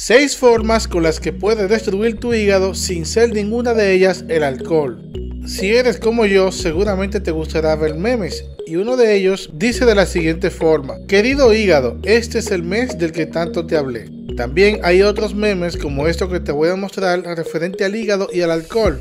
6 formas con las que puedes destruir tu hígado sin ser ninguna de ellas el alcohol. Si eres como yo, seguramente te gustará ver memes, y uno de ellos dice de la siguiente forma, querido hígado, este es el mes del que tanto te hablé. También hay otros memes como esto que te voy a mostrar referente al hígado y al alcohol.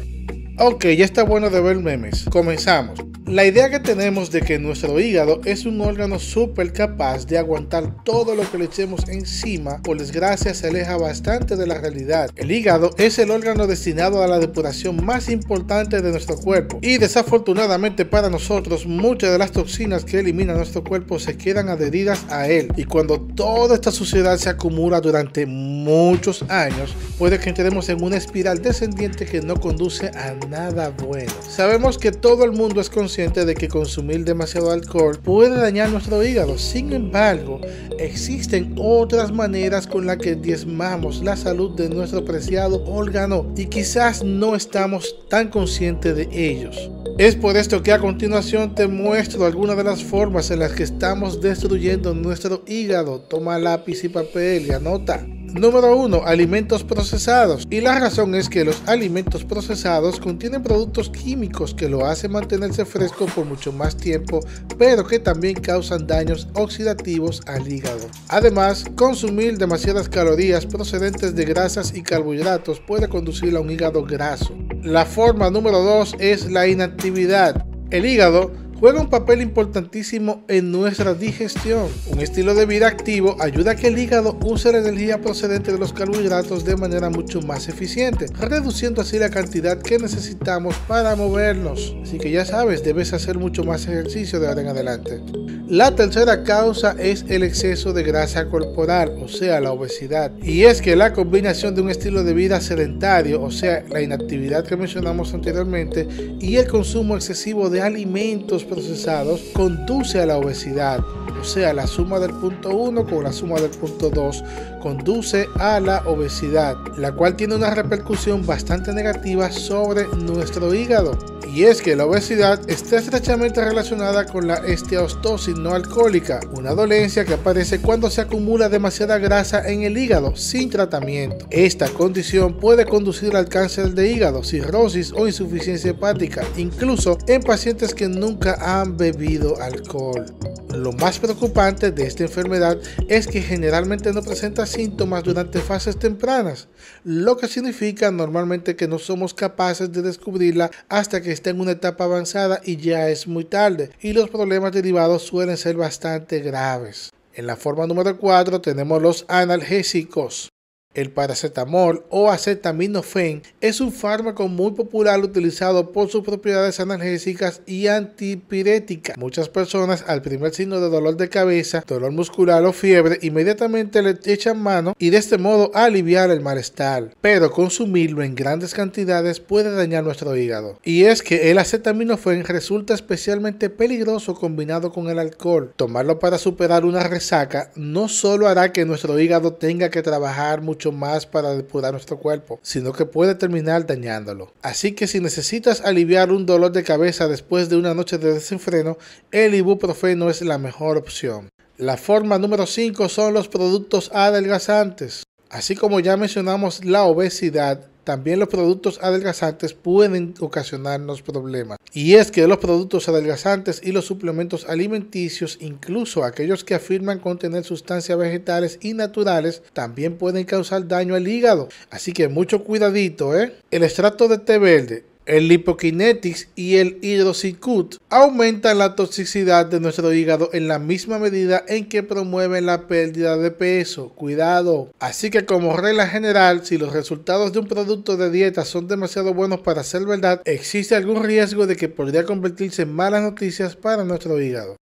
Ok, ya está bueno de ver memes. Comenzamos. La idea que tenemos de que nuestro hígado es un órgano súper capaz de aguantar todo lo que le echemos encima, por desgracia se aleja bastante de la realidad. El hígado es el órgano destinado a la depuración más importante de nuestro cuerpo y desafortunadamente para nosotros muchas de las toxinas que elimina nuestro cuerpo se quedan adheridas a él y cuando toda esta suciedad se acumula durante muchos años puede que entremos en una espiral descendiente que no conduce a nada bueno. Sabemos que todo el mundo es consciente de que consumir demasiado alcohol puede dañar nuestro hígado. Sin embargo, existen otras maneras con las que diezmamos la salud de nuestro preciado órgano y quizás no estamos tan conscientes de ellos. Es por esto que a continuación te muestro algunas de las formas en las que estamos destruyendo nuestro hígado. Toma lápiz y papel y anota. Número 1. Alimentos procesados. Y la razón es que los alimentos procesados contienen productos químicos que lo hacen mantenerse fresco por mucho más tiempo, pero que también causan daños oxidativos al hígado. Además, consumir demasiadas calorías procedentes de grasas y carbohidratos puede conducir a un hígado graso. La forma número 2 es la inactividad. El hígado juega un papel importantísimo en nuestra digestión. Un estilo de vida activo ayuda a que el hígado use la energía procedente de los carbohidratos de manera mucho más eficiente, reduciendo así la cantidad que necesitamos para movernos. Así que ya sabes, debes hacer mucho más ejercicio de ahora en adelante. La tercera causa es el exceso de grasa corporal, o sea, la obesidad. Y es que la combinación de un estilo de vida sedentario, o sea, la inactividad que mencionamos anteriormente, y el consumo excesivo de alimentos procesados conduce a la obesidad. O sea, la suma del punto 1 con la suma del punto 2 conduce a la obesidad, la cual tiene una repercusión bastante negativa sobre nuestro hígado. Y es que la obesidad está estrechamente relacionada con la esteostosis no alcohólica, una dolencia que aparece cuando se acumula demasiada grasa en el hígado sin tratamiento. Esta condición puede conducir al cáncer de hígado, cirrosis o insuficiencia hepática, incluso en pacientes que nunca han bebido alcohol. Lo más preocupante de esta enfermedad es que generalmente no presenta síntomas durante fases tempranas, lo que significa normalmente que no somos capaces de descubrirla hasta que está en una etapa avanzada y ya es muy tarde, y los problemas derivados suelen ser bastante graves. En la forma número 4 tenemos los analgésicos. El paracetamol o acetaminofén es un fármaco muy popular utilizado por sus propiedades analgésicas y antipiréticas. Muchas personas al primer signo de dolor de cabeza, dolor muscular o fiebre inmediatamente le echan mano y de este modo aliviar el malestar. Pero consumirlo en grandes cantidades puede dañar nuestro hígado. Y es que el acetaminofén resulta especialmente peligroso combinado con el alcohol. Tomarlo para superar una resaca no solo hará que nuestro hígado tenga que trabajar mucho más para depurar nuestro cuerpo, sino que puede terminar dañándolo. Así que si necesitas aliviar un dolor de cabeza después de una noche de desenfreno, el ibuprofeno es la mejor opción. La forma número 5 son los productos adelgazantes. Así como ya mencionamos la obesidad, también los productos adelgazantes pueden ocasionarnos problemas. Y es que los productos adelgazantes y los suplementos alimenticios, incluso aquellos que afirman contener sustancias vegetales y naturales, también pueden causar daño al hígado. Así que mucho cuidadito, ¿eh? El extracto de té verde el lipokinetics y el hidroxicut aumentan la toxicidad de nuestro hígado en la misma medida en que promueven la pérdida de peso. Cuidado. Así que como regla general, si los resultados de un producto de dieta son demasiado buenos para ser verdad, existe algún riesgo de que podría convertirse en malas noticias para nuestro hígado.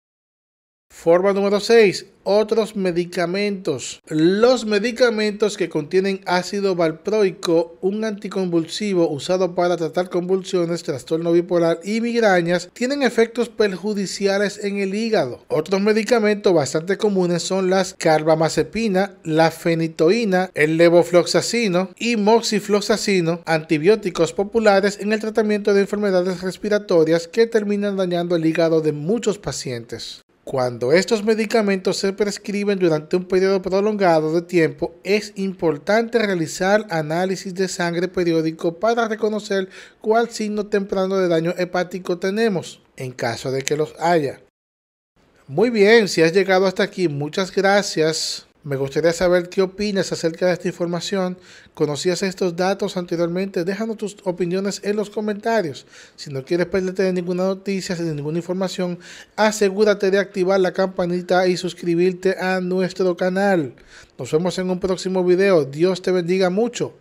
Forma número 6. Otros medicamentos. Los medicamentos que contienen ácido valproico, un anticonvulsivo usado para tratar convulsiones, trastorno bipolar y migrañas, tienen efectos perjudiciales en el hígado. Otros medicamentos bastante comunes son las carbamazepina, la fenitoína, el levofloxacino y moxifloxacino, antibióticos populares en el tratamiento de enfermedades respiratorias que terminan dañando el hígado de muchos pacientes. Cuando estos medicamentos se prescriben durante un periodo prolongado de tiempo, es importante realizar análisis de sangre periódico para reconocer cuál signo temprano de daño hepático tenemos, en caso de que los haya. Muy bien, si has llegado hasta aquí, muchas gracias. Me gustaría saber qué opinas acerca de esta información. ¿Conocías estos datos anteriormente? Déjanos tus opiniones en los comentarios. Si no quieres perderte de ninguna noticia, de ninguna información, asegúrate de activar la campanita y suscribirte a nuestro canal. Nos vemos en un próximo video. Dios te bendiga mucho.